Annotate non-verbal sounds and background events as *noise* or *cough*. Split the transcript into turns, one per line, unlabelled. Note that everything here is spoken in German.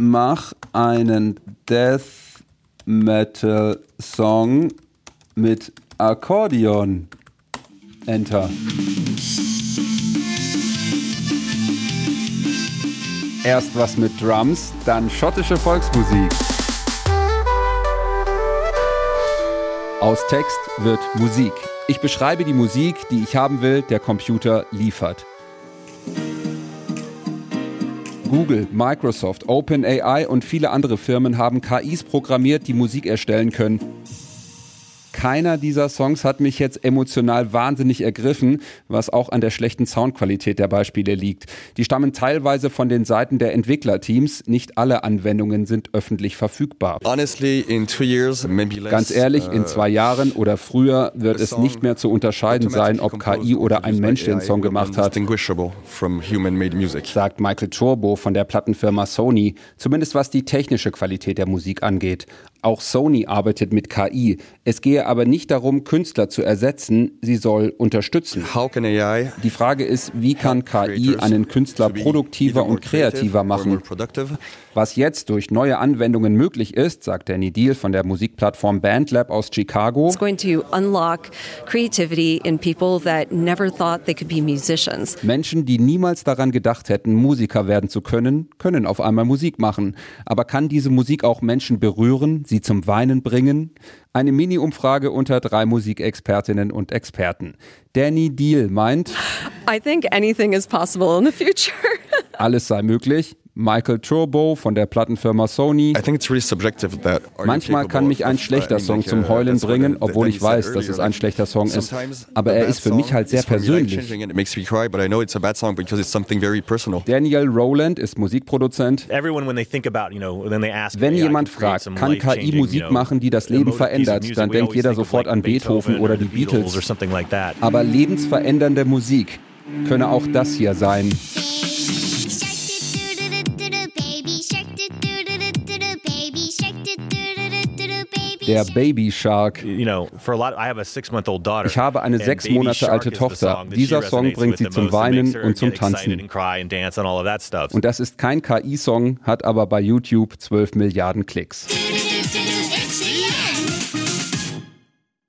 mach einen Death Metal Song mit Akkordeon. Enter. Erst was mit Drums, dann schottische Volksmusik. Aus Text wird Musik. Ich beschreibe die Musik, die ich haben will, der Computer liefert. Google, Microsoft, OpenAI und viele andere Firmen haben KIs programmiert, die Musik erstellen können keiner dieser Songs hat mich jetzt emotional wahnsinnig ergriffen, was auch an der schlechten Soundqualität der Beispiele liegt. Die stammen teilweise von den Seiten der Entwicklerteams. Nicht alle Anwendungen sind öffentlich verfügbar.
Honestly, years,
Ganz ehrlich, in uh, zwei Jahren oder früher wird es nicht mehr zu unterscheiden sein, ob KI oder ein Mensch den Song gemacht hat, sagt Michael Chorbo von der Plattenfirma Sony, zumindest was die technische Qualität der Musik angeht. Auch Sony arbeitet mit KI. Es gehe aber nicht darum, Künstler zu ersetzen, sie soll unterstützen. Die Frage ist, wie kann KI einen Künstler produktiver und kreativer machen? Was jetzt durch neue Anwendungen möglich ist, sagt Danny Deal von der Musikplattform Bandlab aus Chicago. It's going to unlock creativity in people that never thought they could be musicians. Menschen, die niemals daran gedacht hätten, Musiker werden zu können, können auf einmal Musik machen. Aber kann diese Musik auch Menschen berühren, sie zum Weinen bringen? Eine Mini-Umfrage unter drei Musikexpertinnen und Experten. Danny Deal meint, I think anything is possible in the future. *laughs* Alles sei möglich. Michael Turbo von der Plattenfirma Sony. Manchmal kann mich ein schlechter Song zum Heulen bringen, obwohl ich weiß, dass es ein schlechter Song ist. Aber er ist für mich halt sehr persönlich. Daniel Rowland ist Musikproduzent. Wenn jemand fragt, kann KI Musik machen, die das Leben verändert, dann denkt jeder sofort an Beethoven oder die Beatles. Aber lebensverändernde Musik könne auch das hier sein. Der Baby Shark. Ich habe eine sechs Monate alte Tochter. Dieser Song bringt sie zum Weinen und zum Tanzen. Und das ist kein KI-Song, hat aber bei YouTube 12 Milliarden Klicks.